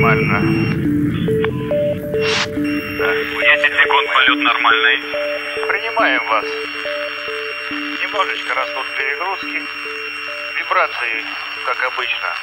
нормально. Есть мир 3, протяжка. Предварительная. Промежуточная. Главное, подъем. Принимаем нормально. 10 секунд полет нормальный. Принимаем вас. Немножечко растут перегрузки. Вибрации, как обычно.